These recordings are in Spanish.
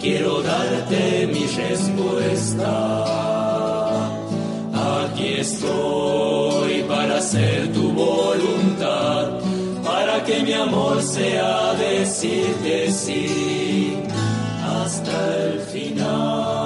quiero darte mi respuesta. Aquí estoy para hacer tu voluntad, para que mi amor sea decirte sí hasta el final.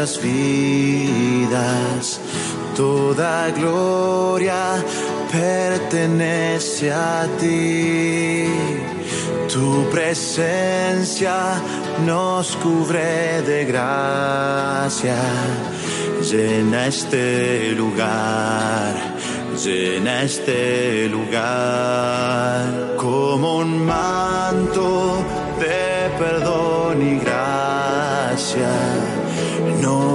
Nuestras vidas. Toda gloria pertenece a ti. Tu presencia nos cubre de gracia. Llena este lugar, llena este lugar como un manto de perdón y gracia.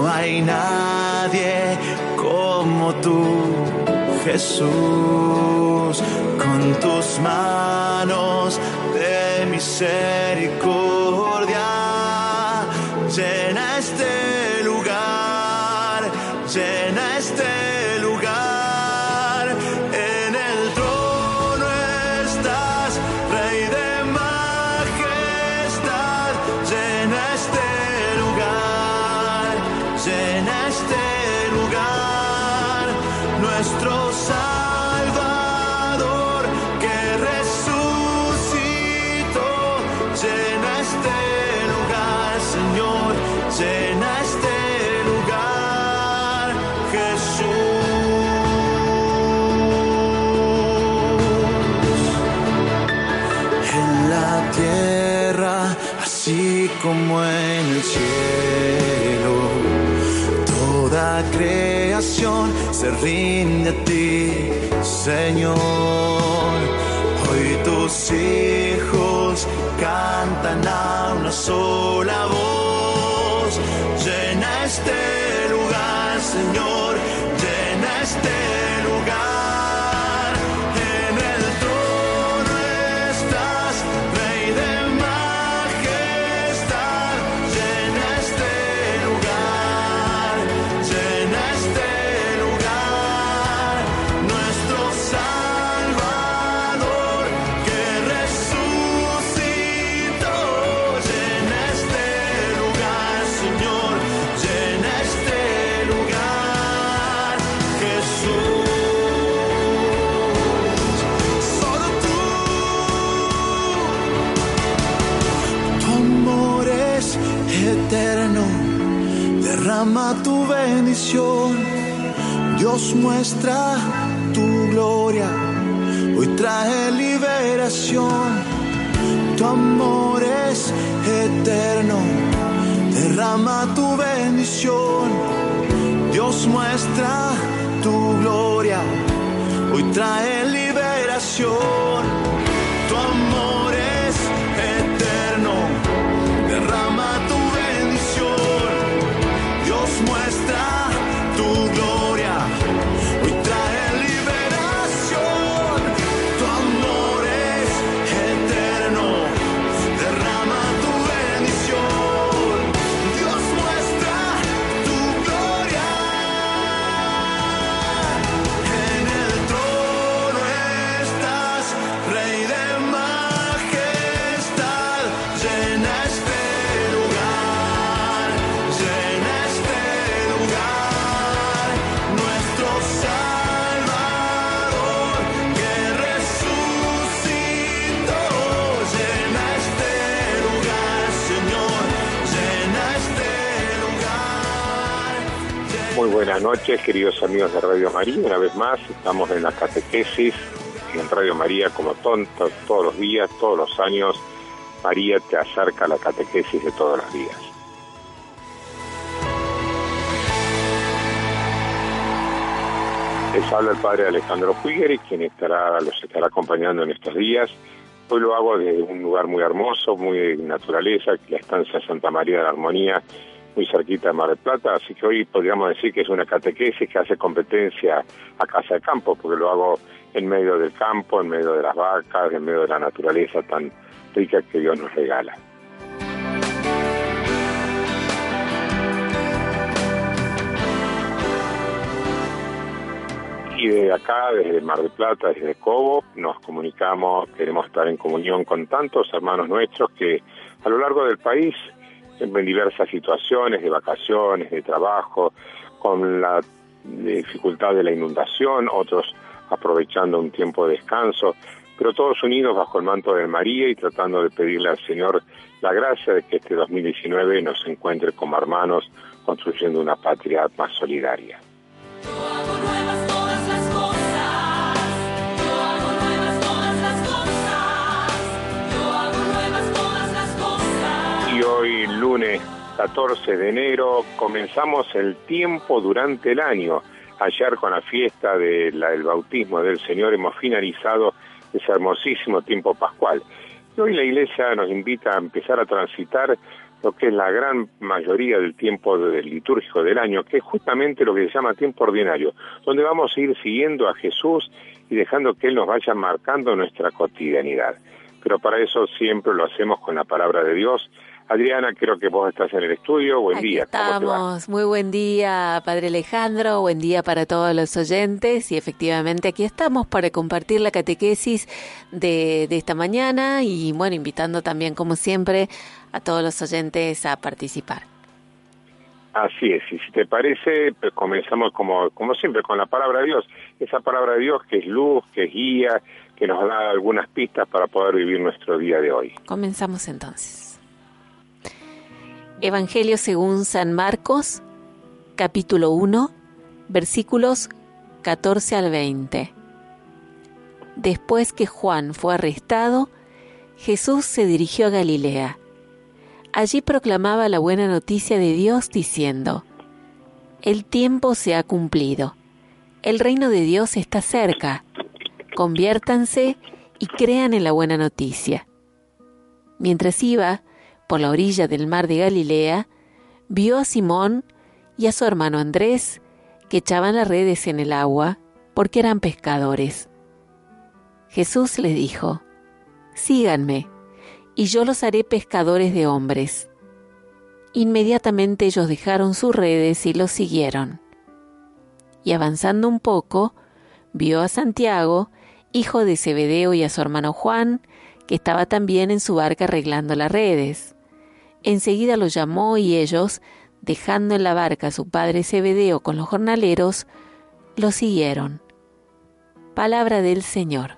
No hay nadie como tú, Jesús, con tus manos de misericordia. Llena este cielo. Toda creación se rinde a ti, Señor. Hoy tus hijos cantan a una sola voz. Llena este lugar, Señor. Noches, queridos amigos de Radio María. Una vez más, estamos en la catequesis en Radio María, como tonto, todos los días, todos los años. María te acerca a la catequesis de todos los días. Les habla el padre Alejandro Puigeri, quien estará, los estará acompañando en estos días. Hoy lo hago desde un lugar muy hermoso, muy de naturaleza, la estancia Santa María de la Armonía, muy cerquita de Mar del Plata, así que hoy podríamos decir que es una catequesis que hace competencia a Casa de Campo, porque lo hago en medio del campo, en medio de las vacas, en medio de la naturaleza tan rica que Dios nos regala. Y de acá, desde Mar del Plata, desde Cobo, nos comunicamos, queremos estar en comunión con tantos hermanos nuestros que a lo largo del país, en diversas situaciones de vacaciones, de trabajo, con la dificultad de la inundación, otros aprovechando un tiempo de descanso, pero todos unidos bajo el manto de María y tratando de pedirle al Señor la gracia de que este 2019 nos encuentre como hermanos construyendo una patria más solidaria. Y hoy, lunes 14 de enero, comenzamos el tiempo durante el año. Ayer con la fiesta del bautismo del Señor hemos finalizado ese hermosísimo tiempo pascual. Y hoy la Iglesia nos invita a empezar a transitar lo que es la gran mayoría del tiempo del litúrgico del año, que es justamente lo que se llama tiempo ordinario, donde vamos a ir siguiendo a Jesús y dejando que Él nos vaya marcando nuestra cotidianidad. Pero para eso siempre lo hacemos con la palabra de Dios. Adriana, creo que vos estás en el estudio. Buen Aquí día. estamos. Muy buen día, Padre Alejandro. Buen día para todos los oyentes. Y efectivamente aquí estamos para compartir la catequesis de, de esta mañana y bueno, invitando también, como siempre, a todos los oyentes a participar. Así es, y si te parece, pues comenzamos como, como siempre con la palabra de Dios. Esa palabra de Dios que es luz, que es guía, que nos da algunas pistas para poder vivir nuestro día de hoy. Comenzamos entonces. Evangelio según San Marcos, capítulo 1, versículos 14 al 20. Después que Juan fue arrestado, Jesús se dirigió a Galilea. Allí proclamaba la buena noticia de Dios diciendo, El tiempo se ha cumplido, el reino de Dios está cerca, conviértanse y crean en la buena noticia. Mientras iba por la orilla del mar de Galilea, vio a Simón y a su hermano Andrés que echaban las redes en el agua porque eran pescadores. Jesús les dijo, Síganme, y yo los haré pescadores de hombres. Inmediatamente ellos dejaron sus redes y los siguieron. Y avanzando un poco, vio a Santiago, hijo de Zebedeo, y a su hermano Juan, que estaba también en su barca arreglando las redes. Enseguida los llamó y ellos, dejando en la barca a su padre Zebedeo con los jornaleros, lo siguieron. Palabra del Señor.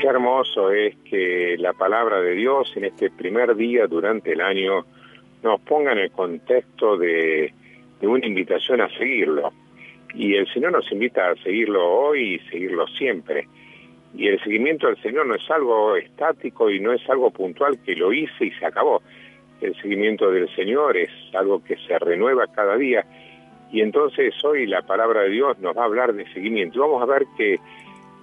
Qué hermoso es que la palabra de Dios en este primer día durante el año nos ponga en el contexto de una invitación a seguirlo. Y el Señor nos invita a seguirlo hoy y seguirlo siempre. Y el seguimiento del Señor no es algo estático y no es algo puntual que lo hice y se acabó. El seguimiento del Señor es algo que se renueva cada día. Y entonces hoy la palabra de Dios nos va a hablar de seguimiento. Vamos a ver que,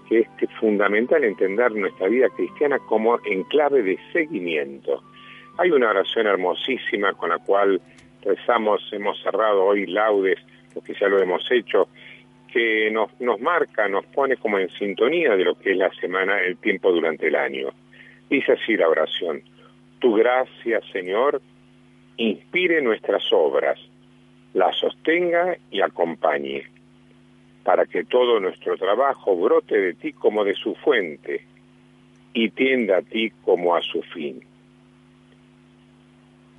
es fundamental entender nuestra vida cristiana como en clave de seguimiento. Hay una oración hermosísima con la cual rezamos, hemos cerrado hoy laudes, porque ya lo hemos hecho, que nos, nos marca, nos pone como en sintonía de lo que es la semana, el tiempo durante el año. Dice así la oración, tu gracia, Señor, inspire nuestras obras, las sostenga y acompañe, para que todo nuestro trabajo brote de ti como de su fuente y tienda a ti como a su fin.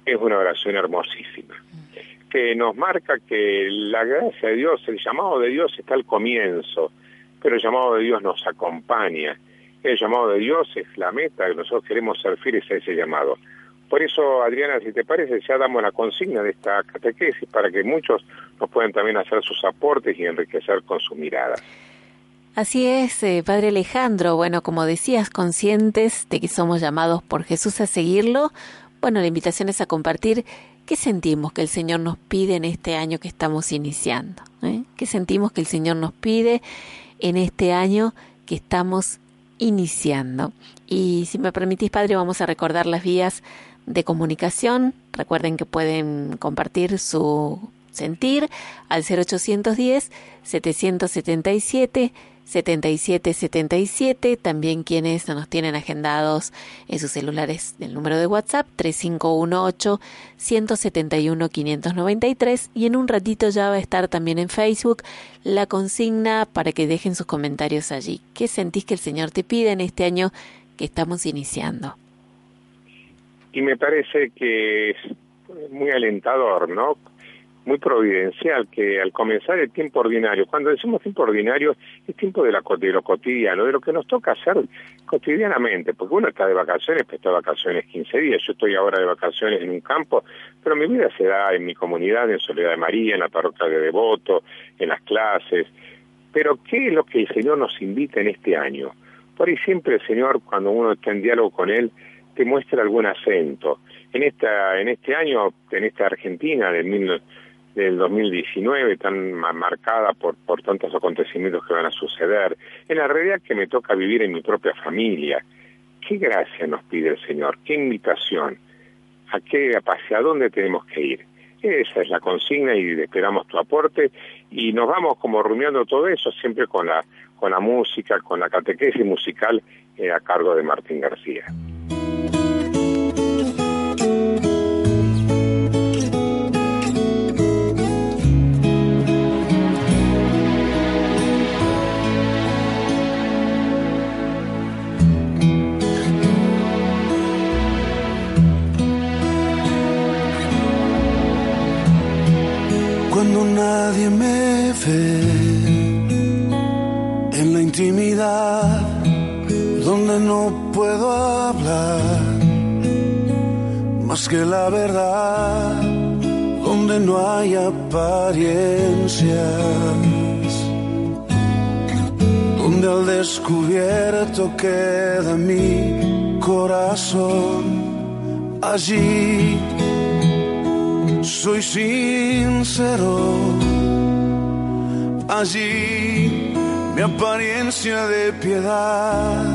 Es una oración hermosísima que nos marca que la gracia de Dios, el llamado de Dios está al comienzo, pero el llamado de Dios nos acompaña. El llamado de Dios es la meta, que nosotros queremos ser fieles a ese llamado. Por eso, Adriana, si te parece, ya damos la consigna de esta catequesis para que muchos nos puedan también hacer sus aportes y enriquecer con su mirada. Así es, eh, Padre Alejandro. Bueno, como decías, conscientes de que somos llamados por Jesús a seguirlo, bueno, la invitación es a compartir qué sentimos que el Señor nos pide en este año que estamos iniciando. ¿eh? ¿Qué sentimos que el Señor nos pide en este año que estamos iniciando? Y si me permitís, Padre, vamos a recordar las vías de comunicación. Recuerden que pueden compartir su sentir al 0810 777 7777, también quienes nos tienen agendados en sus celulares el número de WhatsApp 3518 171 593 y en un ratito ya va a estar también en Facebook la consigna para que dejen sus comentarios allí. ¿Qué sentís que el Señor te pide en este año que estamos iniciando? Y me parece que es muy alentador, ¿no? Muy providencial que al comenzar el tiempo ordinario, cuando decimos tiempo ordinario, es tiempo de, la, de lo cotidiano, de lo que nos toca hacer cotidianamente, porque uno está de vacaciones, pero está de vacaciones 15 días, yo estoy ahora de vacaciones en un campo, pero mi vida se da en mi comunidad, en Soledad de María, en la parroquia de Devoto, en las clases, pero ¿qué es lo que el Señor nos invita en este año? Por ahí siempre el Señor, cuando uno está en diálogo con Él, te muestra algún acento. En esta, en este año, en esta Argentina del, mil- del 2019, tan ma- marcada por, por tantos acontecimientos que van a suceder, en la realidad que me toca vivir en mi propia familia, ¿qué gracia nos pide el Señor? ¿Qué invitación? ¿A qué, hacia dónde tenemos que ir? Esa es la consigna y esperamos tu aporte y nos vamos como rumiando todo eso siempre con la con la música, con la catequesis musical eh, a cargo de Martín García. Hay apariencias donde al descubierto queda mi corazón allí soy sincero. Allí mi apariencia de piedad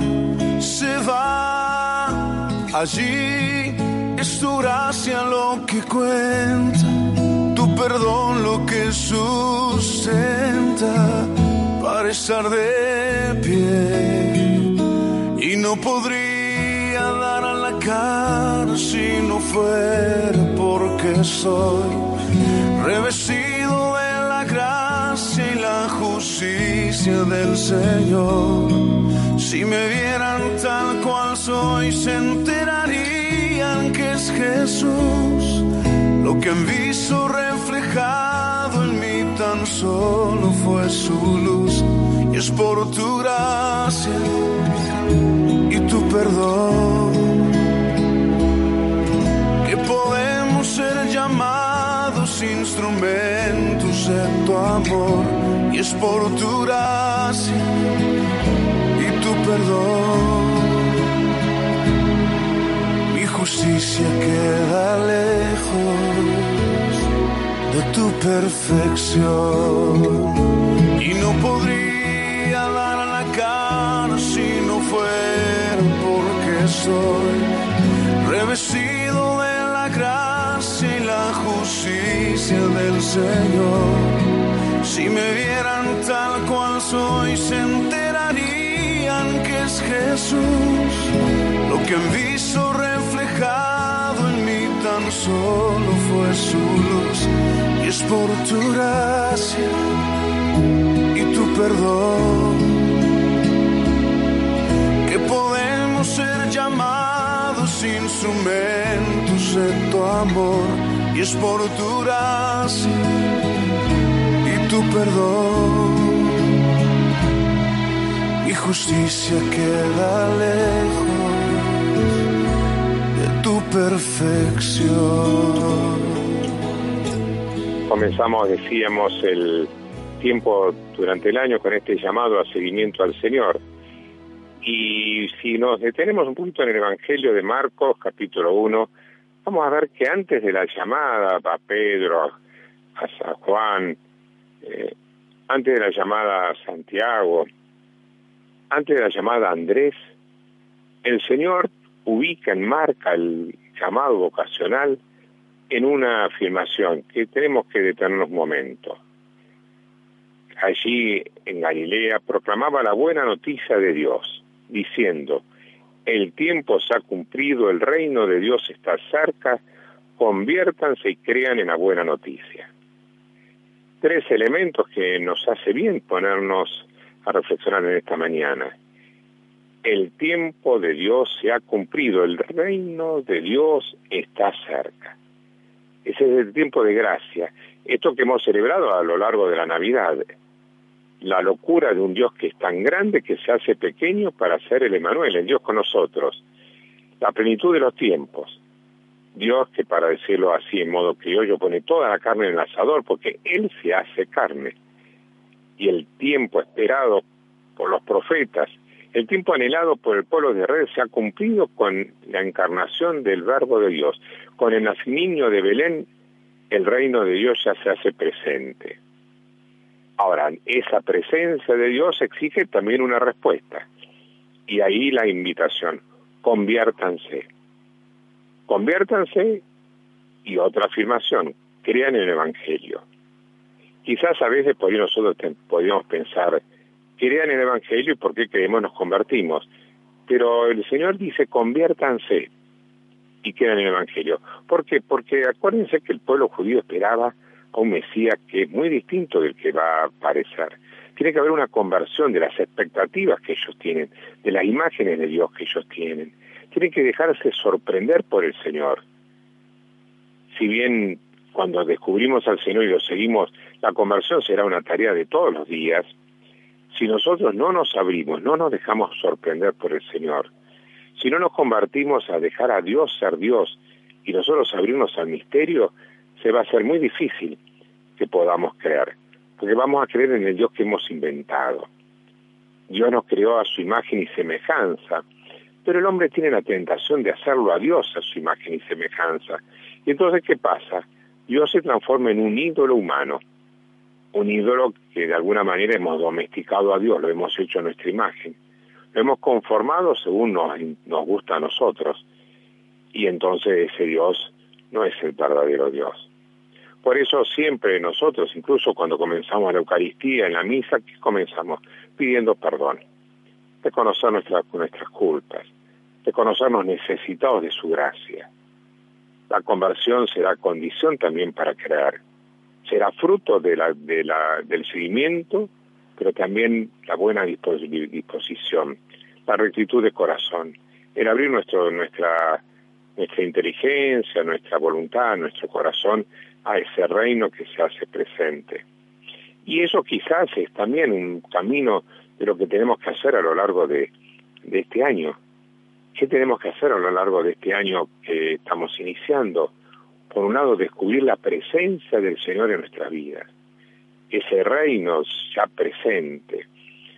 se va. Allí es tu gracia lo que cuenta, perdón lo que sustenta para estar de pie. Y no podría dar a la cara si no fuera porque soy revestido de la gracia y la justicia del Señor. Si me vieran tal cual soy, se enterarían que es Jesús. Lo que han visto reflejado en mí tan solo fue su luz. Y es por tu gracia y tu perdón que podemos ser llamados instrumentos de tu amor y es por tu gracia y tu perdón justicia queda lejos de tu perfección y no podría dar la cara si no fuera porque soy revestido de la gracia y la justicia del Señor. Si me vieran tal cual soy, se enterarían es Jesús. Lo que han visto reflejado en mí tan solo fue su luz. Y es por tu gracia y tu perdón que podemos ser llamados instrumentos de tu amor y es por tu gracia y tu perdón justicia queda lejos de tu perfección Comenzamos, decíamos, el tiempo durante el año con este llamado a seguimiento al Señor. Y si nos detenemos un poquito en el Evangelio de Marcos, capítulo 1, vamos a ver que antes de la llamada a Pedro, a San Juan, eh, antes de la llamada a Santiago, antes de la llamada Andrés, el Señor ubica, enmarca el llamado vocacional en una afirmación que tenemos que detenernos un momento. Allí en Galilea proclamaba la buena noticia de Dios, diciendo, el tiempo se ha cumplido, el reino de Dios está cerca, conviértanse y crean en la buena noticia. Tres elementos que nos hace bien ponernos reflexionar en esta mañana. El tiempo de Dios se ha cumplido, el reino de Dios está cerca. Ese es el tiempo de gracia. Esto que hemos celebrado a lo largo de la Navidad. La locura de un Dios que es tan grande que se hace pequeño para ser el Emanuel, el Dios con nosotros. La plenitud de los tiempos. Dios que para decirlo así en modo criollo pone toda la carne en el asador porque Él se hace carne. Y el tiempo esperado por los profetas, el tiempo anhelado por el pueblo de Israel se ha cumplido con la encarnación del verbo de Dios. Con el nacimiento de Belén, el reino de Dios ya se hace presente. Ahora, esa presencia de Dios exige también una respuesta. Y ahí la invitación, conviértanse Conviértanse y otra afirmación, crean el Evangelio. Quizás a veces por nosotros podríamos pensar, crean el Evangelio y por qué creemos nos convertimos. Pero el Señor dice, conviértanse y crean el Evangelio. ¿Por qué? Porque acuérdense que el pueblo judío esperaba a un Mesías que es muy distinto del que va a aparecer. Tiene que haber una conversión de las expectativas que ellos tienen, de las imágenes de Dios que ellos tienen tiene que dejarse sorprender por el Señor. Si bien cuando descubrimos al Señor y lo seguimos, la conversión será una tarea de todos los días, si nosotros no nos abrimos, no nos dejamos sorprender por el Señor, si no nos convertimos a dejar a Dios ser Dios y nosotros abrirnos al misterio, se va a ser muy difícil que podamos creer, porque vamos a creer en el Dios que hemos inventado. Dios nos creó a su imagen y semejanza, pero el hombre tiene la tentación de hacerlo a Dios a su imagen y semejanza. Y entonces, ¿qué pasa? Dios se transforma en un ídolo humano, un ídolo que de alguna manera hemos domesticado a Dios, lo hemos hecho a nuestra imagen, lo hemos conformado según nos, nos gusta a nosotros, y entonces ese Dios no es el verdadero Dios. Por eso siempre nosotros, incluso cuando comenzamos la Eucaristía, en la misa, comenzamos pidiendo perdón. Reconocer nuestra, nuestras culpas, reconocernos necesitados de su gracia. La conversión será condición también para crear, será fruto de la, de la, del seguimiento, pero también la buena disposición, la rectitud de corazón, el abrir nuestro, nuestra, nuestra inteligencia, nuestra voluntad, nuestro corazón a ese reino que se hace presente. Y eso quizás es también un camino de lo que tenemos que hacer a lo largo de, de este año. ¿Qué tenemos que hacer a lo largo de este año que estamos iniciando? Por un lado, descubrir la presencia del Señor en nuestras vidas, ese reino ya presente,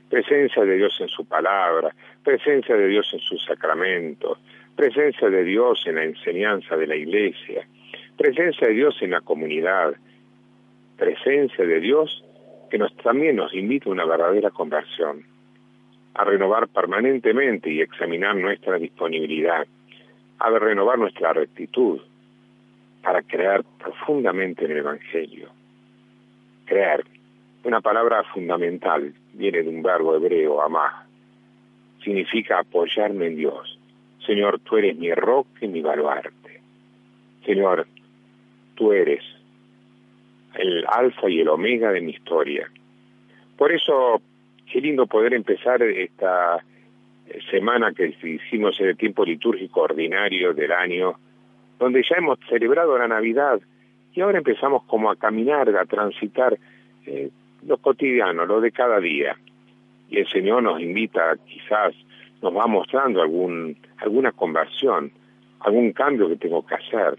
presencia de Dios en su palabra, presencia de Dios en sus sacramentos, presencia de Dios en la enseñanza de la iglesia, presencia de Dios en la comunidad, presencia de Dios que también nos invita a una verdadera conversión, a renovar permanentemente y examinar nuestra disponibilidad, a renovar nuestra rectitud para creer profundamente en el Evangelio. Creer, una palabra fundamental, viene de un verbo hebreo, amar, significa apoyarme en Dios. Señor, tú eres mi roca y mi baluarte. Señor, tú eres el alfa y el omega de mi historia. Por eso, qué lindo poder empezar esta semana que hicimos en el tiempo litúrgico ordinario del año, donde ya hemos celebrado la Navidad y ahora empezamos como a caminar, a transitar eh, lo cotidiano, lo de cada día. Y el Señor nos invita, quizás nos va mostrando algún, alguna conversión, algún cambio que tengo que hacer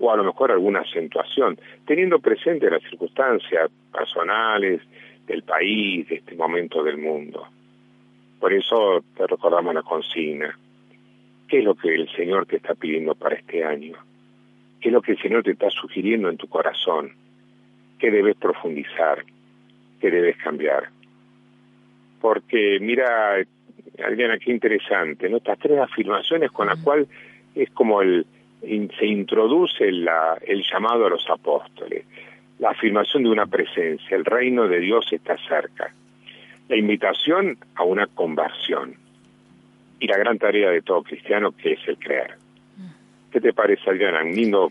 o a lo mejor alguna acentuación, teniendo presente las circunstancias personales del país, de este momento del mundo. Por eso te recordamos la consigna. ¿Qué es lo que el Señor te está pidiendo para este año? ¿Qué es lo que el Señor te está sugiriendo en tu corazón? ¿Qué debes profundizar? ¿Qué debes cambiar? Porque mira, Adriana, qué interesante, ¿no? Estas tres afirmaciones con las cuales es como el, se introduce la, el llamado a los apóstoles, la afirmación de una presencia, el reino de Dios está cerca, la invitación a una conversión y la gran tarea de todo cristiano que es el creer. ¿Qué te parece, Adriana? Un lindo,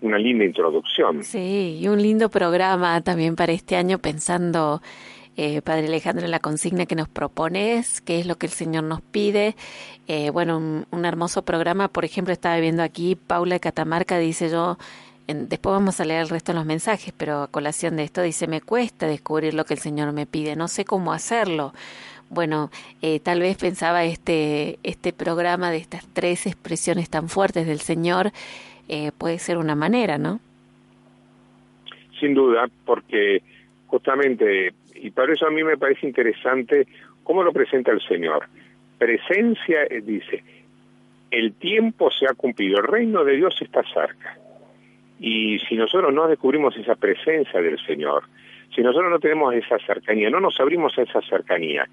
una linda introducción. Sí, y un lindo programa también para este año pensando eh, Padre Alejandro, la consigna que nos propones, qué es lo que el Señor nos pide. Eh, bueno, un, hermoso programa, por ejemplo, estaba viendo aquí, Paula de Catamarca dice yo, en- después vamos a leer el resto de los mensajes, pero a colación de esto dice, me cuesta descubrir lo que el Señor me pide, no sé cómo hacerlo. Bueno, eh, tal vez pensaba este, este programa de estas tres expresiones tan fuertes del Señor eh, puede ser una manera, ¿no? sin duda, porque justamente, y por eso a mí me parece interesante cómo lo presenta el Señor. Presencia, eh, dice, el tiempo se ha cumplido, el reino de Dios está cerca. Y si nosotros no descubrimos esa presencia del Señor, si nosotros no tenemos esa cercanía, no nos abrimos a esa cercanía,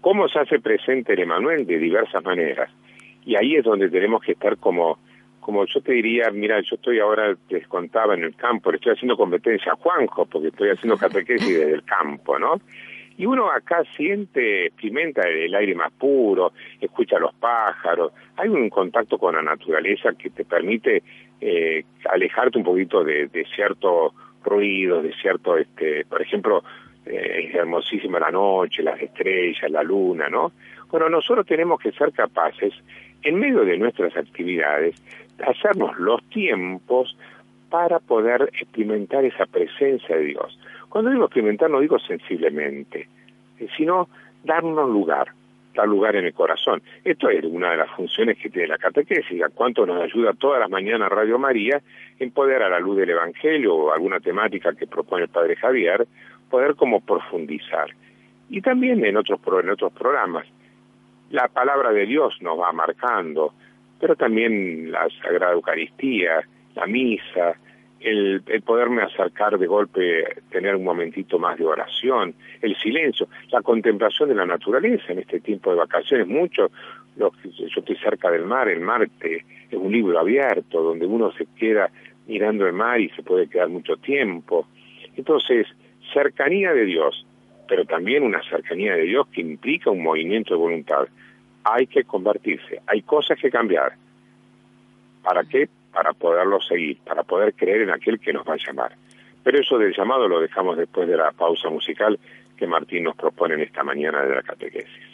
¿cómo se hace presente el Emanuel? De diversas maneras. Y ahí es donde tenemos que estar como, como yo te diría, mira, yo estoy ahora, te contaba en el campo, le estoy haciendo competencia a Juanjo, porque estoy haciendo catequesis desde el campo, ¿no? Y uno acá siente, experimenta el aire más puro, escucha a los pájaros, hay un contacto con la naturaleza que te permite eh, alejarte un poquito de, de cierto ruido, de cierto, este, por ejemplo, eh, es hermosísima la noche, las estrellas, la luna, ¿no? Bueno, nosotros tenemos que ser capaces, en medio de nuestras actividades, hacernos los tiempos para poder experimentar esa presencia de Dios. Cuando digo experimentar no digo sensiblemente, eh, sino darnos lugar, dar lugar en el corazón. Esto es una de las funciones que tiene la catequesis, cuánto nos ayuda todas las mañanas Radio María en poder a la luz del Evangelio o alguna temática que propone el Padre Javier, poder como profundizar. Y también en otros, en otros programas. La palabra de Dios nos va marcando, pero también la Sagrada Eucaristía, la misa, el, el poderme acercar de golpe, tener un momentito más de oración, el silencio, la contemplación de la naturaleza en este tiempo de vacaciones. Mucho, yo estoy cerca del mar, el mar te- es un libro abierto donde uno se queda mirando el mar y se puede quedar mucho tiempo. Entonces, cercanía de Dios, pero también una cercanía de Dios que implica un movimiento de voluntad. Hay que convertirse, hay cosas que cambiar. ¿Para qué? Para poderlo seguir, para poder creer en aquel que nos va a llamar. Pero eso del llamado lo dejamos después de la pausa musical que Martín nos propone en esta mañana de la catequesis.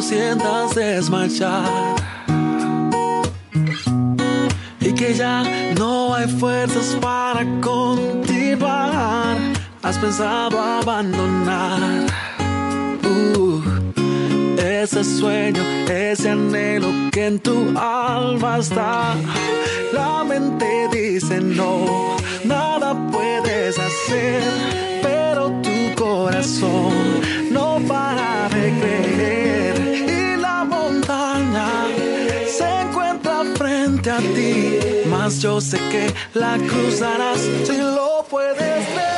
Sientas desmayar. Y que ya no hay fuerzas para continuar, has pensado abandonar. Uh, ese sueño, ese anhelo que en tu alma está. La mente dice no, nada puedes hacer, pero tu corazón no para de creer frente a ti, mas yo sé que la cruzarás si lo puedes ver.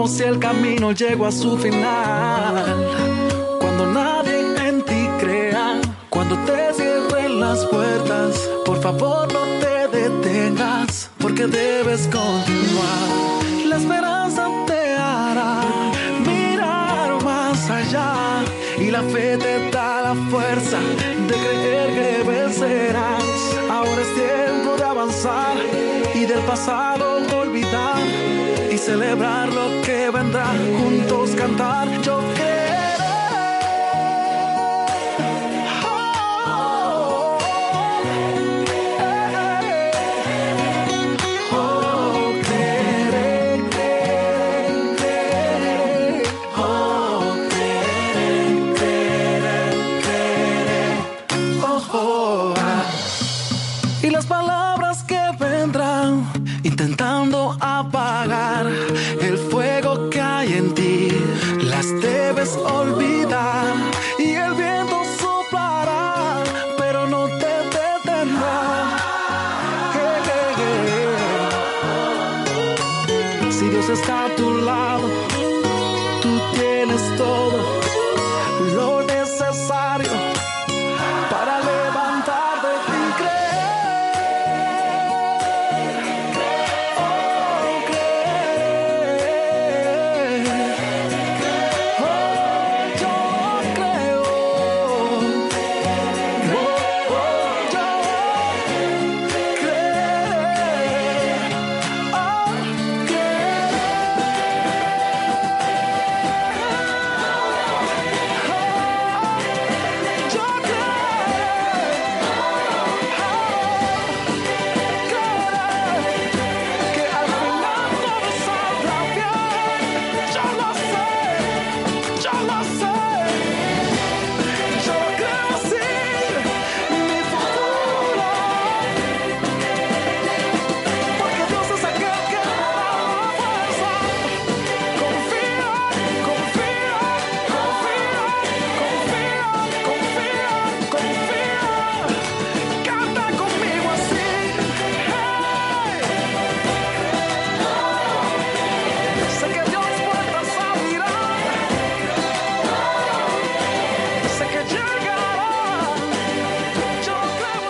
Como si el camino llegó a su final. Cuando nadie en ti crea, cuando te cierren las puertas, por favor no te detengas, porque debes continuar. La esperanza te hará mirar más allá y la fe te da la fuerza de creer que vencerás. Ahora es tiempo de avanzar y del pasado celebrar lo que vendrá. Juntos cantar, yo creeré.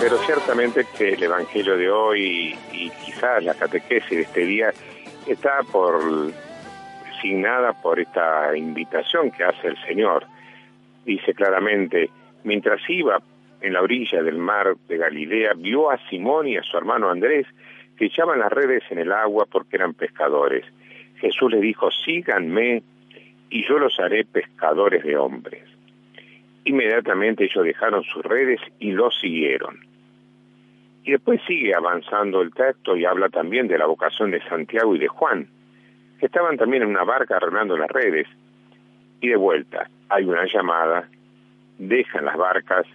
Pero ciertamente que el Evangelio de hoy y quizás la catequesis de este día está por signada por esta invitación que hace el Señor. Dice claramente, mientras iba en la orilla del mar de Galilea, vio a Simón y a su hermano Andrés que echaban las redes en el agua porque eran pescadores. Jesús les dijo, síganme y yo los haré pescadores de hombres. Inmediatamente ellos dejaron sus redes y los siguieron. Y después sigue avanzando el texto y habla también de la vocación de Santiago y de Juan, que estaban también en una barca arreglando las redes. Y de vuelta, hay una llamada, dejan las barcas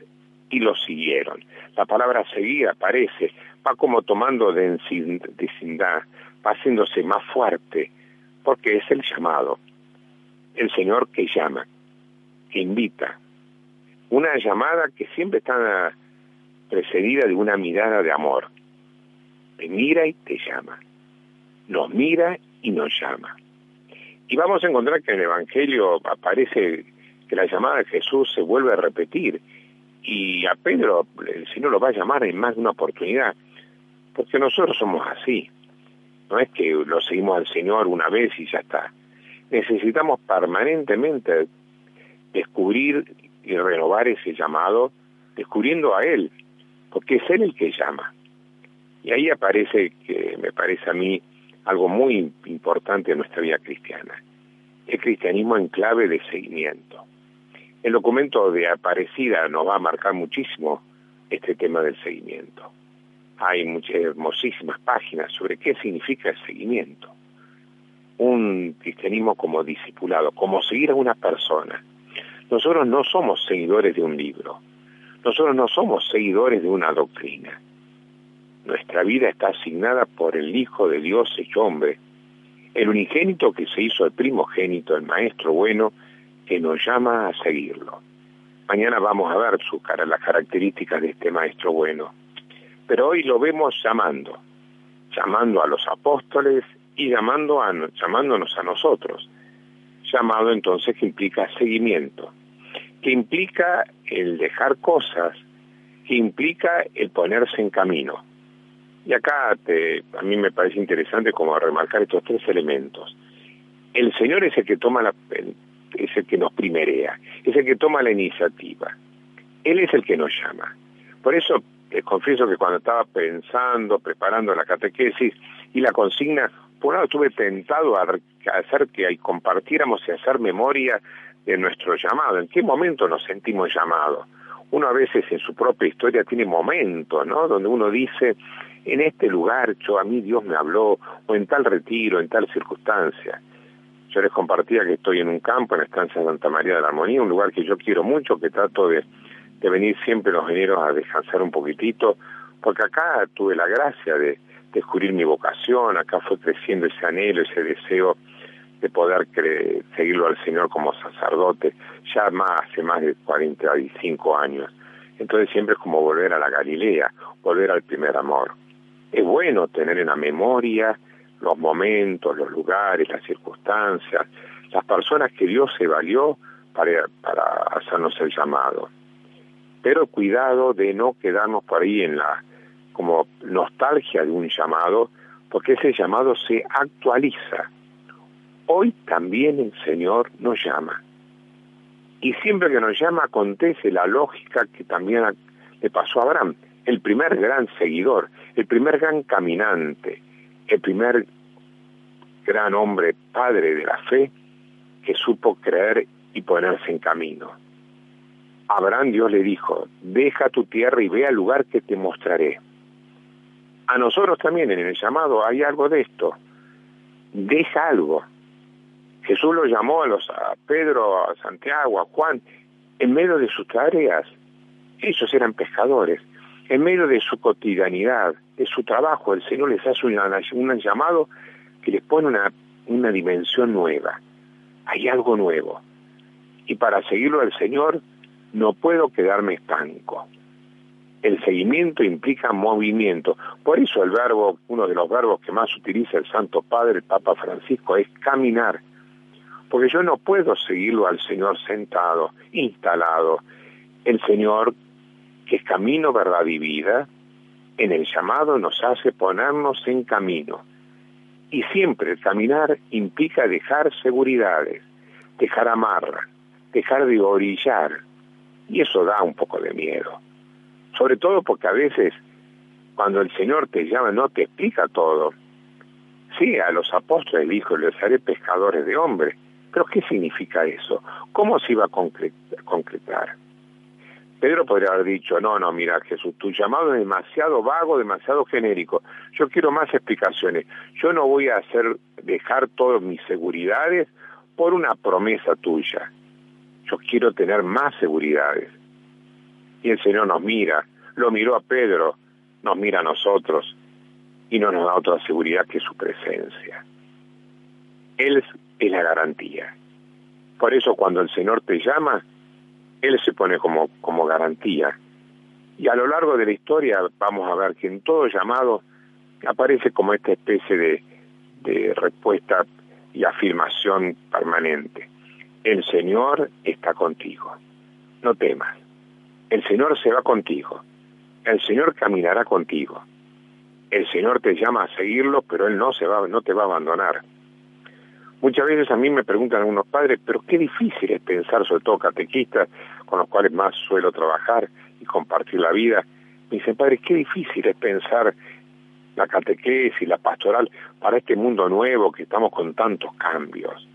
y los siguieron. La palabra seguir aparece, va como tomando densidad, va haciéndose más fuerte, porque es el llamado, el Señor que llama, que invita. Una llamada que siempre está precedida de una mirada de amor. Te mira y te llama. Nos mira y nos llama. Y vamos a encontrar que en el Evangelio aparece que la llamada de Jesús se vuelve a repetir. Y a Pedro el Señor lo va a llamar en más de una oportunidad. Porque nosotros somos así. No es que lo seguimos al Señor una vez y ya está. Necesitamos permanentemente descubrir y renovar ese llamado, descubriendo a Él, porque es Él el que llama. Y ahí aparece, que me parece a mí, algo muy importante en nuestra vida cristiana, el cristianismo en clave de seguimiento. El documento de Aparecida nos va a marcar muchísimo este tema del seguimiento. Hay muchas hermosísimas páginas sobre qué significa el seguimiento. Un cristianismo como discipulado, como seguir a una persona. Nosotros no somos seguidores de un libro, nosotros no somos seguidores de una doctrina. Nuestra vida está asignada por el Hijo de Dios hecho hombre, el unigénito que se hizo el primogénito, el Maestro bueno, que nos llama a seguirlo. Mañana vamos a ver su cara, las características de este Maestro bueno. Pero hoy lo vemos llamando, llamando a los apóstoles y llamando a, llamándonos a nosotros. Llamado entonces que implica seguimiento, que implica el dejar cosas, que implica el ponerse en camino. Y acá te, a mí me parece interesante como remarcar estos tres elementos. El Señor es el que toma la, es el que nos primerea, es el que toma la iniciativa. Él es el que nos llama. Por eso les confieso que cuando estaba pensando, preparando la catequesis y la consigna, por un lado estuve tentado a hacer que compartiéramos y hacer memoria de nuestro llamado. ¿En qué momento nos sentimos llamados? Uno a veces en su propia historia tiene momentos, ¿no? Donde uno dice, en este lugar yo a mí Dios me habló, o en tal retiro, en tal circunstancia. Yo les compartía que estoy en un campo, en la estancia Santa María de la Armonía, un lugar que yo quiero mucho, que trato de, de venir siempre los veneros a descansar un poquitito, porque acá tuve la gracia de descubrir mi vocación, acá fue creciendo ese anhelo, ese deseo de poder seguirlo al Señor como sacerdote, ya más, hace más de 45 años. Entonces siempre es como volver a la Galilea, volver al primer amor. Es bueno tener en la memoria los momentos, los lugares, las circunstancias, las personas que Dios se valió para, para hacernos el llamado. Pero cuidado de no quedarnos por ahí en la como nostalgia de un llamado, porque ese llamado se actualiza. Hoy también el Señor nos llama. Y siempre que nos llama acontece la lógica que también le pasó a Abraham, el primer gran seguidor, el primer gran caminante, el primer gran hombre, padre de la fe, que supo creer y ponerse en camino. Abraham Dios le dijo, deja tu tierra y ve al lugar que te mostraré. A nosotros también en el llamado hay algo de esto. Deja algo. Jesús lo llamó a los a Pedro, a Santiago, a Juan, en medio de sus tareas. Ellos eran pescadores. En medio de su cotidianidad, de su trabajo, el Señor les hace una- un llamado que les pone una, una dimensión nueva. Hay algo nuevo. Y para seguirlo al Señor no puedo quedarme estanco. El seguimiento implica movimiento. Por eso el verbo, uno de los verbos que más utiliza el Santo Padre, el Papa Francisco, es caminar. Porque yo no puedo seguirlo al Señor sentado, instalado. El Señor, que es camino, verdad y vida, en el llamado nos hace ponernos en camino. Y siempre caminar implica dejar seguridades, dejar amarras, dejar de orillar. Y eso da un poco de miedo. Sobre todo porque a veces cuando el Señor te llama no te explica todo. Sí, a los apóstoles dijo, les haré pescadores de hombres. Pero ¿qué significa eso? ¿Cómo se iba a concre- concretar? Pedro podría haber dicho, no, no, mira Jesús, tu llamado es demasiado vago, demasiado genérico. Yo quiero más explicaciones. Yo no voy a hacer dejar todas mis seguridades por una promesa tuya. Yo quiero tener más seguridades. Y el Señor nos mira, lo miró a Pedro, nos mira a nosotros y no nos da otra seguridad que su presencia. Él es la garantía. Por eso cuando el Señor te llama, Él se pone como, como garantía. Y a lo largo de la historia vamos a ver que en todo llamado aparece como esta especie de, de respuesta y afirmación permanente. El Señor está contigo. No temas. El Señor se va contigo. El Señor caminará contigo. El Señor te llama a seguirlo, pero Él no, se va, no te va a abandonar. Muchas veces a mí me preguntan algunos padres, pero qué difícil es pensar, sobre todo catequistas con los cuales más suelo trabajar y compartir la vida. Me dicen, padre, qué difícil es pensar la catequesis, la pastoral, para este mundo nuevo que estamos con tantos cambios.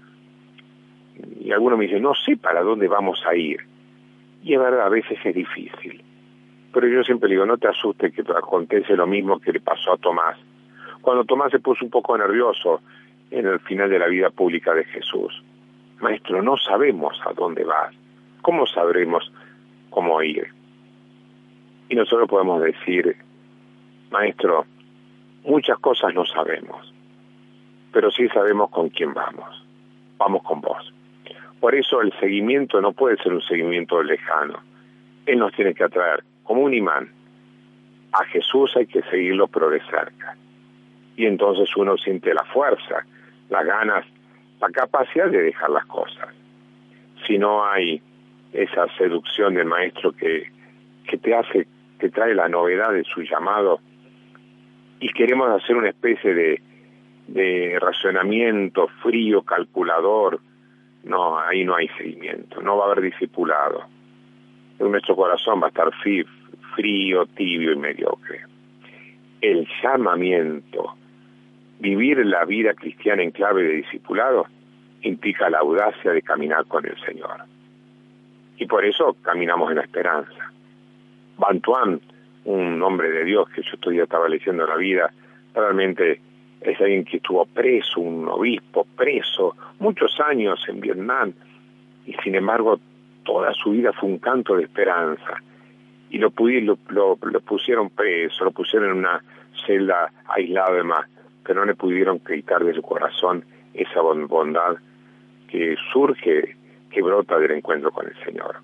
Y algunos me dicen, no sé para dónde vamos a ir. Y es verdad, a veces es difícil. Pero yo siempre digo, no te asustes que acontece lo mismo que le pasó a Tomás. Cuando Tomás se puso un poco nervioso en el final de la vida pública de Jesús. Maestro, no sabemos a dónde vas. ¿Cómo sabremos cómo ir? Y nosotros podemos decir, Maestro, muchas cosas no sabemos, pero sí sabemos con quién vamos. Vamos con vos. Por eso el seguimiento no puede ser un seguimiento lejano. Él nos tiene que atraer como un imán. A Jesús hay que seguirlo pero de cerca. Y entonces uno siente la fuerza, las ganas, la capacidad de dejar las cosas. Si no hay esa seducción del maestro que, que te hace, que trae la novedad de su llamado, y queremos hacer una especie de, de racionamiento frío, calculador, no, ahí no hay seguimiento, no va a haber discipulado. Nuestro corazón va a estar frío, tibio y mediocre. El llamamiento, vivir la vida cristiana en clave de discipulado, implica la audacia de caminar con el Señor. Y por eso caminamos en la esperanza. Bantuan, un hombre de Dios que yo días estaba leyendo la vida, realmente es alguien que estuvo preso, un obispo preso, muchos años en Vietnam, y sin embargo toda su vida fue un canto de esperanza. Y lo, lo, lo, lo pusieron preso, lo pusieron en una celda, aislado demás, pero no le pudieron quitar de su corazón esa bondad que surge, que brota del encuentro con el Señor.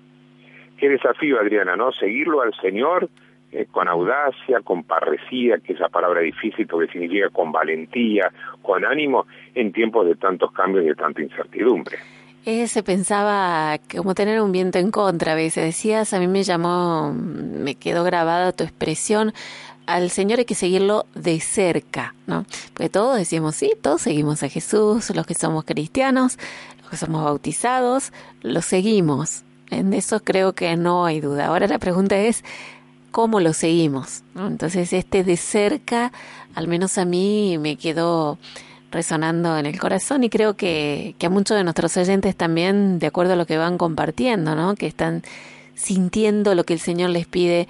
Qué desafío, Adriana, ¿no? Seguirlo al Señor eh, con audacia, con parresía, que esa palabra difícil porque significa con valentía, con ánimo, en tiempos de tantos cambios y de tanta incertidumbre. Eh, se pensaba como tener un viento en contra a veces. Decías, a mí me llamó, me quedó grabada tu expresión, al Señor hay que seguirlo de cerca, ¿no? Porque todos decimos, sí, todos seguimos a Jesús, los que somos cristianos, los que somos bautizados, lo seguimos. En eso creo que no hay duda. Ahora la pregunta es, ¿cómo lo seguimos? Entonces, este de cerca, al menos a mí, me quedó resonando en el corazón y creo que, que a muchos de nuestros oyentes también, de acuerdo a lo que van compartiendo, ¿no? Que están sintiendo lo que el Señor les pide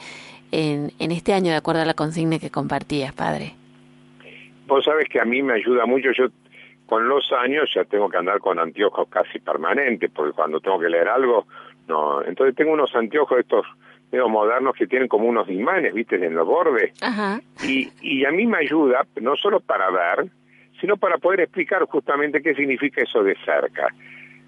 en, en este año, de acuerdo a la consigna que compartías, Padre. Vos sabes que a mí me ayuda mucho, yo con los años ya tengo que andar con anteojos casi permanentes, porque cuando tengo que leer algo, no. Entonces tengo unos anteojos estos medio modernos que tienen como unos imanes, viste, en los bordes. Ajá. Y, y a mí me ayuda, no solo para ver, sino para poder explicar justamente qué significa eso de cerca.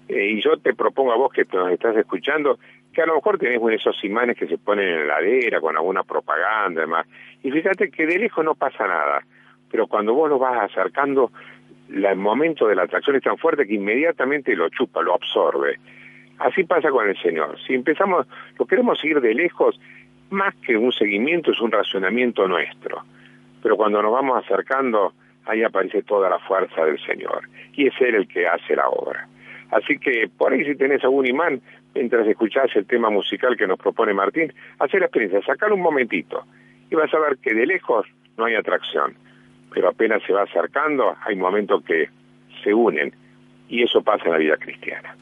Eh, y yo te propongo a vos que nos estás escuchando, que a lo mejor tenés esos imanes que se ponen en la heladera con alguna propaganda y demás. Y fíjate que de lejos no pasa nada, pero cuando vos lo vas acercando, el momento de la atracción es tan fuerte que inmediatamente lo chupa, lo absorbe. Así pasa con el Señor. Si empezamos, lo queremos seguir de lejos, más que un seguimiento es un racionamiento nuestro. Pero cuando nos vamos acercando, ahí aparece toda la fuerza del Señor. Y es Él el que hace la obra. Así que por ahí si tenés algún imán, mientras escuchás el tema musical que nos propone Martín, hacer la experiencia, sacar un momentito y vas a ver que de lejos no hay atracción, pero apenas se va acercando hay momentos que se unen y eso pasa en la vida cristiana.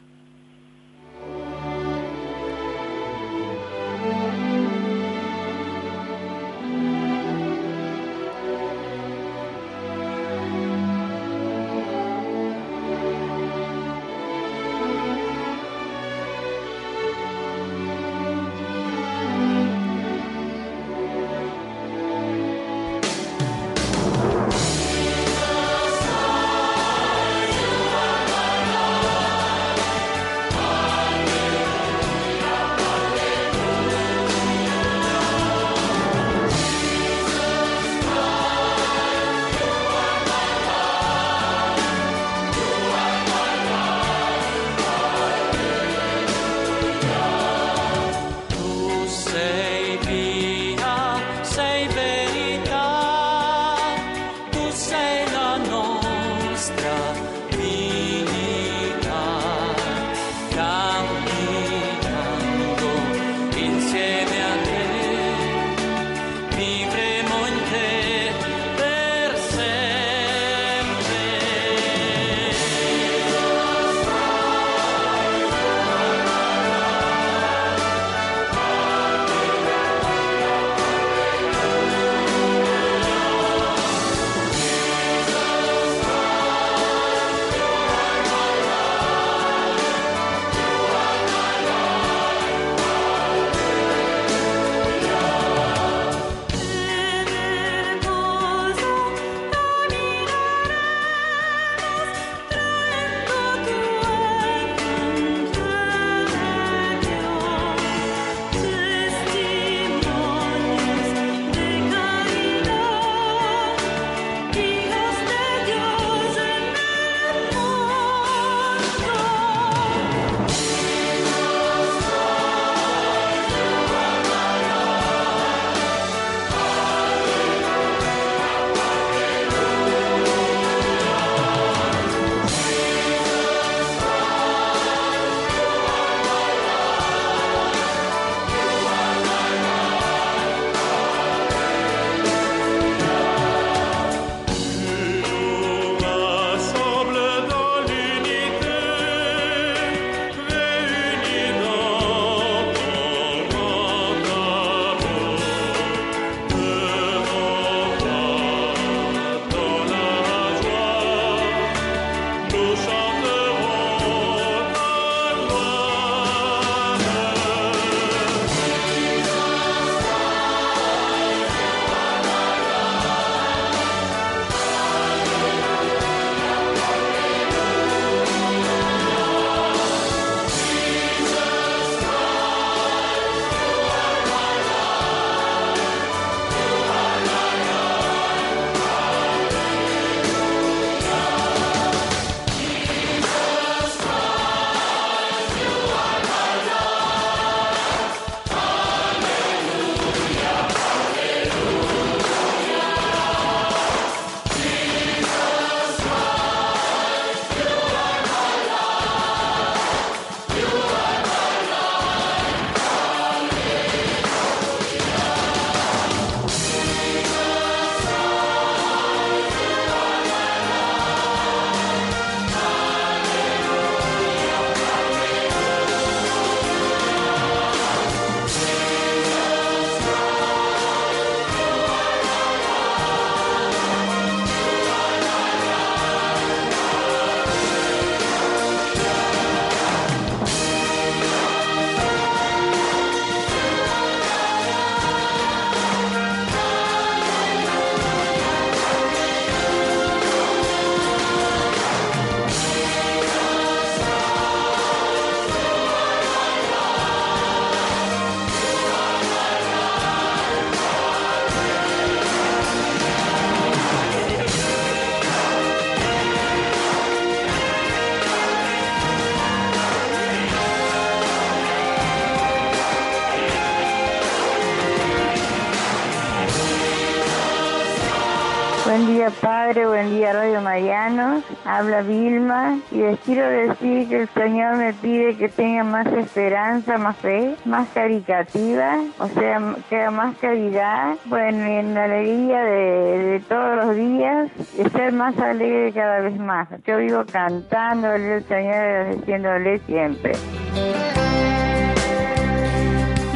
Vilma y les quiero decir que el Señor me pide que tenga más esperanza, más fe, más caricativa, o sea, que haga más caridad, bueno, y en la alegría de, todos los días, ser más alegre cada vez más. Yo vivo cantándole al Señor, agradeciéndole siempre.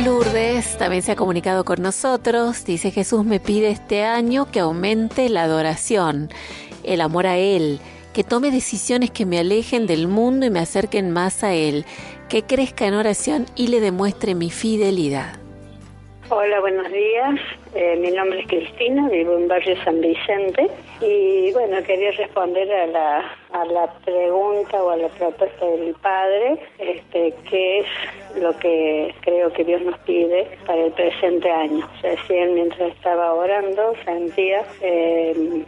Lourdes también se ha comunicado con nosotros. Dice Jesús me pide este año que aumente la adoración, el amor a Él, que tome decisiones que me alejen del mundo y me acerquen más a Él, que crezca en oración y le demuestre mi fidelidad. Hola, buenos días. Eh, mi nombre es Cristina, vivo en Barrio San Vicente y bueno, quería responder a la, a la pregunta o a la propuesta del padre, este, qué es lo que creo que Dios nos pide para el presente año. Recién mientras estaba orando sentía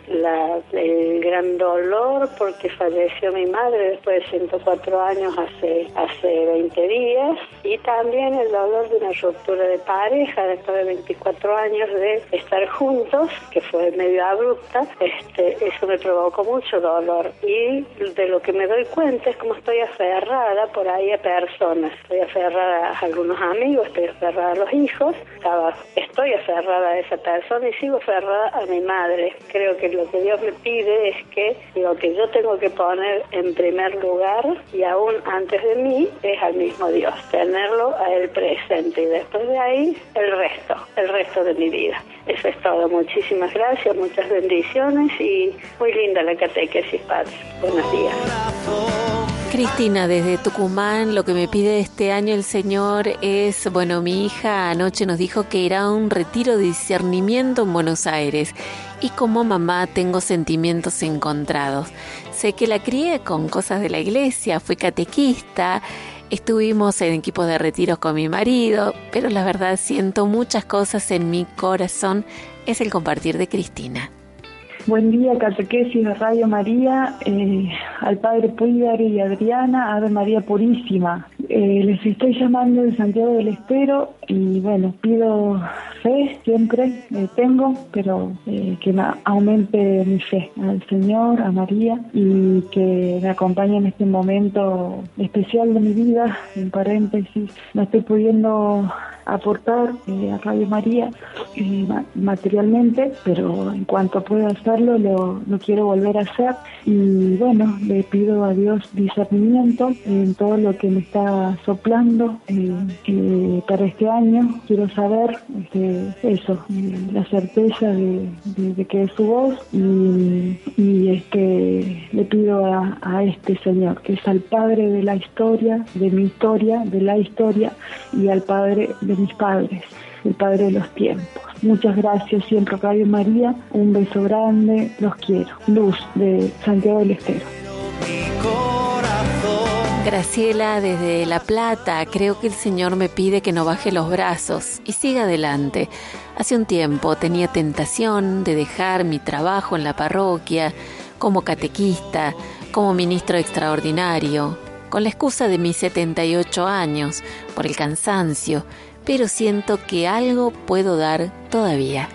la, el gran dolor porque falleció mi madre después de 104 años hace, hace 20 días y también el dolor de una ruptura de pareja después de 24 años de estar juntos, que fue medio abrupta, este, eso me provocó mucho dolor. Y de lo que me doy cuenta es como estoy aferrada por ahí a personas. Estoy aferrada a algunos amigos, estoy aferrada a los hijos, estaba, estoy aferrada a esa persona y sigo aferrada a mi madre. Creo que lo que Dios me pide es que lo que yo tengo que poner en primer lugar y aún antes de mí es al mismo Dios, tenerlo a Él presente y después de ahí el resto, el resto de mi vida. Eso es todo. Muchísimas gracias, muchas bendiciones y muy linda la catequesis, Padre. Buenos días. Cristina, desde Tucumán, lo que me pide este año el Señor es, bueno, mi hija anoche nos dijo que irá a un retiro de discernimiento en Buenos Aires y como mamá tengo sentimientos encontrados. Sé que la crié con cosas de la iglesia, fui catequista, estuvimos en equipos de retiros con mi marido, pero la verdad siento muchas cosas en mi corazón, es el compartir de Cristina. Buen día, catequesis de Radio María, eh, al Padre Púlgar y Adriana, Ave María Purísima. Eh, les estoy llamando de Santiago del Estero y bueno, pido fe, siempre eh, tengo, pero eh, que me aumente mi fe al Señor, a María y que me acompañe en este momento especial de mi vida. En paréntesis, no estoy pudiendo aportar eh, a Radio María eh, ma- materialmente, pero en cuanto pueda hacerlo lo, lo quiero volver a hacer y bueno, le pido a Dios discernimiento en todo lo que me está soplando eh, para este año. Quiero saber este, eso, eh, la certeza de, que es su voz y, este, le pido a, a este Señor, que es al Padre de la historia, de mi historia, de la historia y al Padre de mis padres, el Padre de los tiempos. Muchas gracias siempre Radio María, un beso grande, los quiero. Luz de Santiago del Estero. Graciela desde La Plata, creo que el Señor me pide que no baje los brazos y siga adelante. Hace un tiempo tenía tentación de dejar mi trabajo en la parroquia, como catequista, como ministro extraordinario, con la excusa de mis 78 años, por el cansancio, pero siento que algo puedo dar todavía.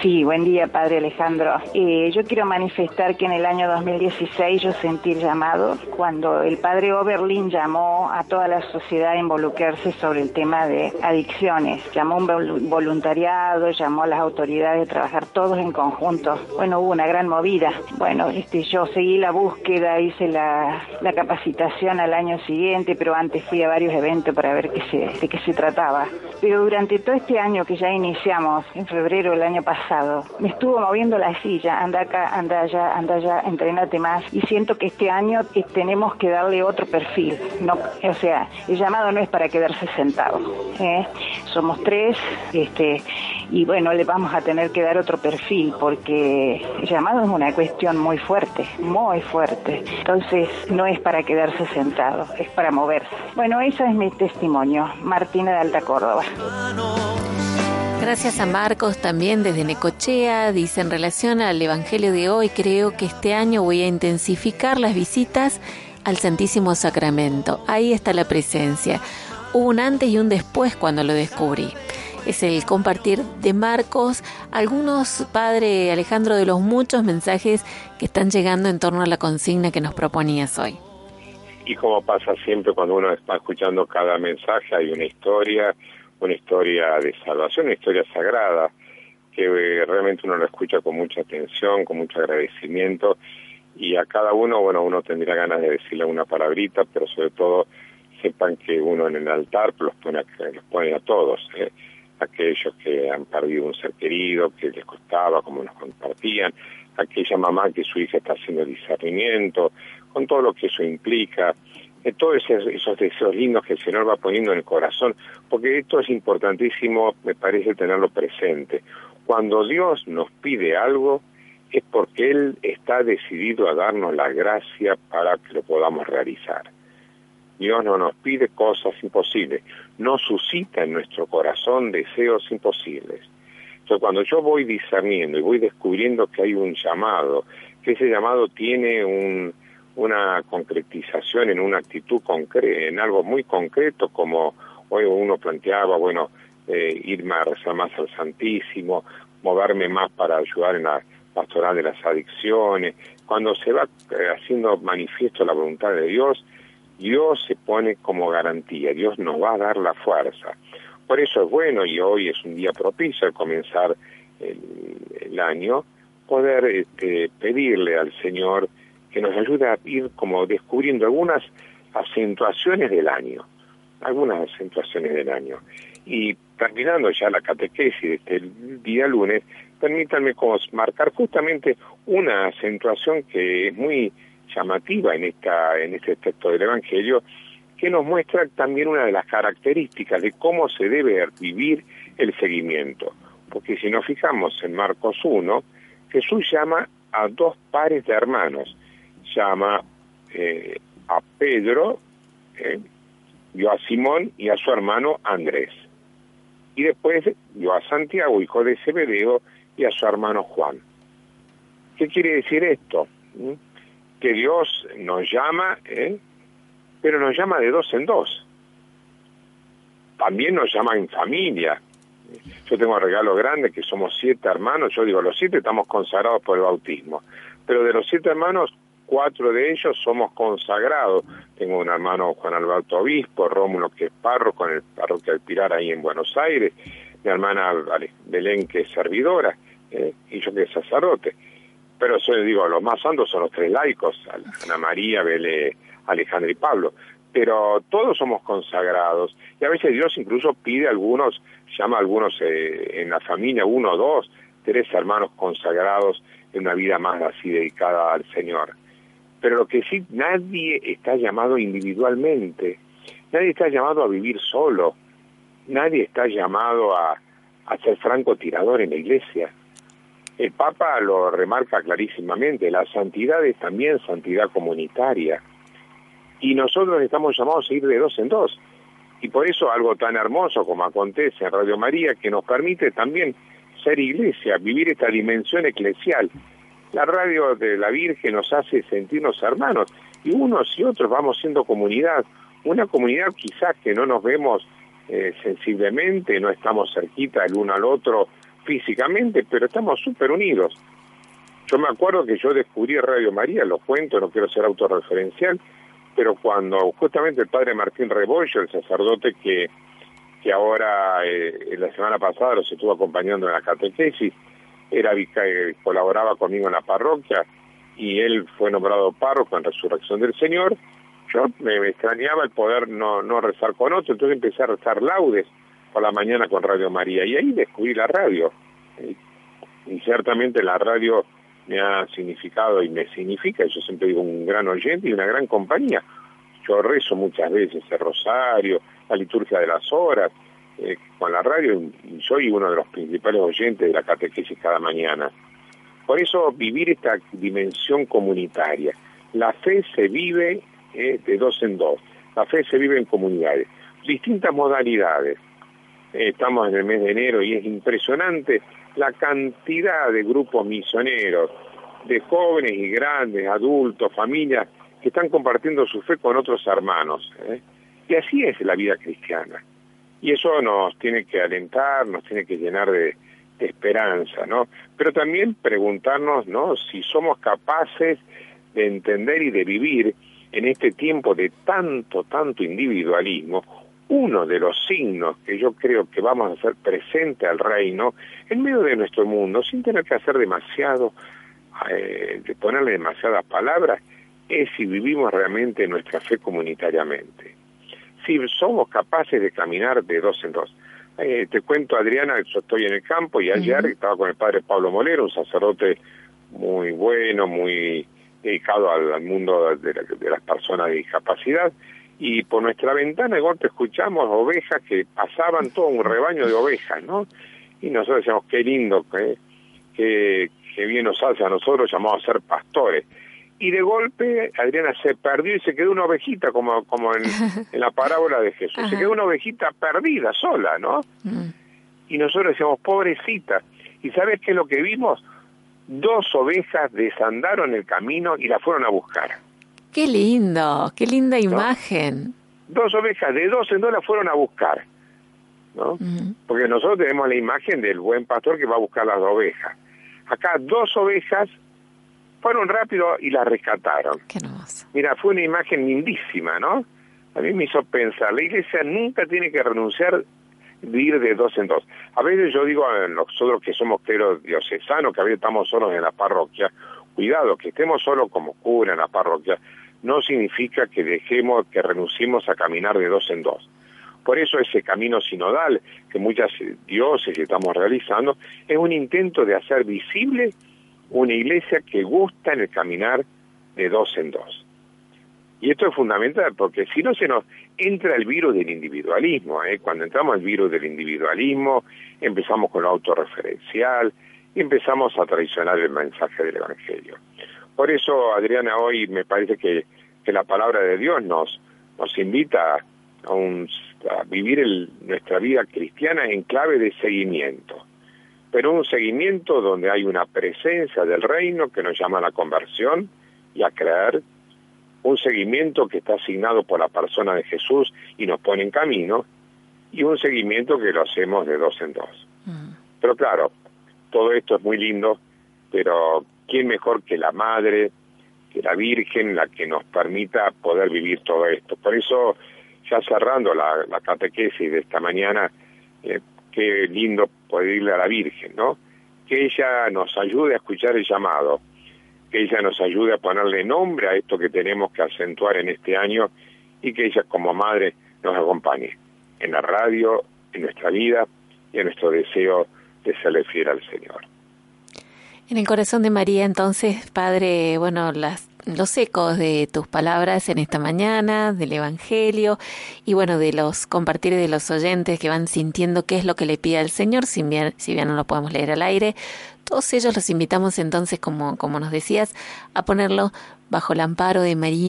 Sí, buen día, Padre Alejandro. Eh, yo quiero manifestar que en el año 2016 yo sentí el llamado cuando el Padre Oberlin llamó a toda la sociedad a involucrarse sobre el tema de adicciones. Llamó un vol- voluntariado, llamó a las autoridades a trabajar todos en conjunto. Bueno, hubo una gran movida. Bueno, este, yo seguí la búsqueda, hice la, la capacitación al año siguiente, pero antes fui a varios eventos para ver qué se, de qué se trataba. Pero durante todo este año que ya iniciamos, en febrero del año pasado, me estuvo moviendo la silla, anda acá, anda allá, anda allá, entrenate más. Y siento que este año eh, tenemos que darle otro perfil. No, o sea, el llamado no es para quedarse sentado. ¿eh? Somos tres, este, y bueno, le vamos a tener que dar otro perfil porque el llamado es una cuestión muy fuerte, muy fuerte. Entonces, no es para quedarse sentado, es para moverse. Bueno, ese es mi testimonio. Martina de Alta Córdoba. Gracias a Marcos también desde Necochea. Dice en relación al Evangelio de hoy, creo que este año voy a intensificar las visitas al Santísimo Sacramento. Ahí está la presencia. Hubo un antes y un después cuando lo descubrí. es el compartir de Marcos algunos, Padre Alejandro, de los muchos mensajes que están llegando en torno a la consigna que nos proponías hoy. Y como pasa siempre cuando uno está escuchando cada mensaje, hay una historia, una historia de salvación, una historia sagrada, que eh, realmente uno lo escucha con mucha atención, con mucho agradecimiento, y a cada uno, bueno, uno tendría ganas de decirle una palabrita, pero sobre todo sepan que uno en el altar los pone a, los pone a todos, ¿eh? aquellos que han perdido un ser querido, que les costaba, como nos compartían, aquella mamá que su hija está haciendo discernimiento, con todo lo que eso implica, todos esos, esos deseos lindos que el Señor va poniendo en el corazón, porque esto es importantísimo, me parece tenerlo presente. Cuando Dios nos pide algo, es porque Él está decidido a darnos la gracia para que lo podamos realizar. Dios no nos pide cosas imposibles, no suscita en nuestro corazón deseos imposibles. Entonces, cuando yo voy discerniendo y voy descubriendo que hay un llamado, que ese llamado tiene un, una concretización en una actitud concreta, en algo muy concreto, como hoy uno planteaba, bueno, eh, a rezar más al Santísimo, moverme más para ayudar en la pastoral de las adicciones, cuando se va eh, haciendo manifiesto la voluntad de Dios, Dios se pone como garantía, Dios nos va a dar la fuerza. Por eso es bueno, y hoy es un día propicio al comenzar el, el año, poder este, pedirle al Señor que nos ayude a ir como descubriendo algunas acentuaciones del año, algunas acentuaciones del año. Y terminando ya la catequesis de este día lunes, permítanme marcar justamente una acentuación que es muy llamativa en esta en este texto del Evangelio, que nos muestra también una de las características de cómo se debe vivir el seguimiento. Porque si nos fijamos en Marcos 1, Jesús llama a dos pares de hermanos, llama eh, a Pedro, eh, vio a Simón y a su hermano Andrés. Y después vio a Santiago, hijo de Zebedeo, y a su hermano Juan. ¿Qué quiere decir esto? ¿Mm? Que Dios nos llama, ¿eh? pero nos llama de dos en dos. También nos llama en familia. Yo tengo regalo grande que somos siete hermanos. Yo digo, los siete estamos consagrados por el bautismo. Pero de los siete hermanos, cuatro de ellos somos consagrados. Tengo un hermano Juan Alberto Obispo, Rómulo que es párroco en el parroquia del Pilar ahí en Buenos Aires, mi hermana Belén que es servidora eh, y yo que es sacerdote. Pero eso digo, los más santos son los tres laicos, Ana María, Belén, Alejandro y Pablo. Pero todos somos consagrados y a veces Dios incluso pide a algunos, llama a algunos eh, en la familia, uno, dos, tres hermanos consagrados en una vida más así dedicada al Señor. Pero lo que sí, nadie está llamado individualmente, nadie está llamado a vivir solo, nadie está llamado a, a ser francotirador en la iglesia. El Papa lo remarca clarísimamente, la santidad es también santidad comunitaria. Y nosotros estamos llamados a ir de dos en dos. Y por eso algo tan hermoso como acontece en Radio María, que nos permite también ser iglesia, vivir esta dimensión eclesial. La radio de la Virgen nos hace sentirnos hermanos y unos y otros vamos siendo comunidad. Una comunidad quizás que no nos vemos eh, sensiblemente, no estamos cerquita el uno al otro físicamente, pero estamos súper unidos. Yo me acuerdo que yo descubrí Radio María, lo cuento, no quiero ser autorreferencial, pero cuando justamente el padre Martín Rebollo, el sacerdote que, que ahora eh, la semana pasada los estuvo acompañando en la catequesis, era eh, colaboraba conmigo en la parroquia y él fue nombrado párroco en Resurrección del Señor, yo me, extrañaba el poder no, no rezar con otro, entonces empecé a rezar laudes por la mañana con Radio María y ahí descubrí la radio. Y, ciertamente la radio me ha significado y me significa, yo siempre digo, un gran oyente y una gran compañía. Yo rezo muchas veces el rosario, la liturgia de las horas, eh, con la radio soy uno de los principales oyentes de la catequesis cada mañana. Por eso vivir esta dimensión comunitaria. La fe se vive eh, de dos en dos. La fe se vive en comunidades. Distintas modalidades. Eh, estamos en el mes de enero y es impresionante la cantidad de grupos misioneros, de jóvenes y grandes, adultos, familias, que están compartiendo su fe con otros hermanos. ¿eh? Y así es la vida cristiana. Y eso nos tiene que alentar, nos tiene que llenar de, esperanza, ¿no? Pero también preguntarnos, ¿no? Si somos capaces de entender y de vivir en este tiempo de tanto, tanto individualismo, uno de los signos que yo creo que vamos a hacer presente al reino en medio de nuestro mundo, sin tener que hacer demasiado, eh, de ponerle demasiadas palabras, es si vivimos realmente nuestra fe comunitariamente. Si somos capaces de caminar de dos en dos. Eh, te cuento, Adriana, yo estoy en el campo y ayer estaba con el padre Pablo Molero, un sacerdote muy bueno, muy dedicado al, al mundo de, la- de las personas de discapacidad, y por nuestra ventana de golpe escuchamos ovejas que pasaban todo un rebaño de ovejas, ¿no? Y nosotros decíamos, qué lindo, ¿eh? qué, qué bien nos hace a nosotros llamados a ser pastores. Y de golpe Adriana se perdió y se quedó una ovejita, como, como en, en la parábola de Jesús. Se quedó una ovejita perdida, sola, ¿no? Mm. Y nosotros decíamos, pobrecita. ¿Y sabes qué es lo que vimos? Dos ovejas desandaron el camino y la fueron a buscar. Qué lindo, qué linda imagen. Dos ovejas de dos en dos la fueron a buscar. ¿no? Mm. Porque nosotros tenemos la imagen del buen pastor que va a buscar las ovejas. Acá dos ovejas fueron rápido y las rescataron. Qué hermoso. Mira, fue una imagen lindísima, ¿no? A mí me hizo pensar, la iglesia nunca tiene que renunciar de ir de dos en dos. A veces yo digo a nosotros que somos cleros diocesanos, que a veces estamos solos en la parroquia, cuidado, que estemos solos como cura en la parroquia, no significa que dejemos, que renunciemos a caminar de dos en dos. Por eso ese camino sinodal que muchas dioses estamos realizando es un intento de hacer visible una iglesia que gusta en el caminar de dos en dos. Y esto es fundamental porque si no se nos entra el virus del individualismo. ¿eh? Cuando entramos al virus del individualismo, empezamos con lo autorreferencial y empezamos a traicionar el mensaje del Evangelio. Por eso, Adriana, hoy me parece que, que la palabra de Dios nos, nos invita a, un, a vivir el, nuestra vida cristiana en clave de seguimiento. Pero un seguimiento donde hay una presencia del reino que nos llama a la conversión y a creer un seguimiento que está asignado por la persona de Jesús y nos pone en camino, y un seguimiento que lo hacemos de dos en dos. Pero claro, todo esto es muy lindo, pero ¿quién mejor que la Madre, que la Virgen, la que nos permita poder vivir todo esto? Por eso, ya cerrando la, la catequesis de esta mañana, eh, qué lindo poder irle a la Virgen, ¿no? Que ella nos ayude a escuchar el llamado, que ella nos ayude a ponerle nombre a esto que tenemos que acentuar en este año y que ella como madre nos acompañe en la radio, en nuestra vida y en nuestro deseo de serle fiel al Señor. En el corazón de María, entonces, Padre, bueno, las, los ecos de tus palabras en esta mañana, del Evangelio y bueno, de los compartir de los oyentes que van sintiendo qué es lo que le pide al Señor, si bien, si bien no lo podemos leer al aire, todos ellos los invitamos entonces, como, como nos decías, a ponerlo bajo el amparo de María.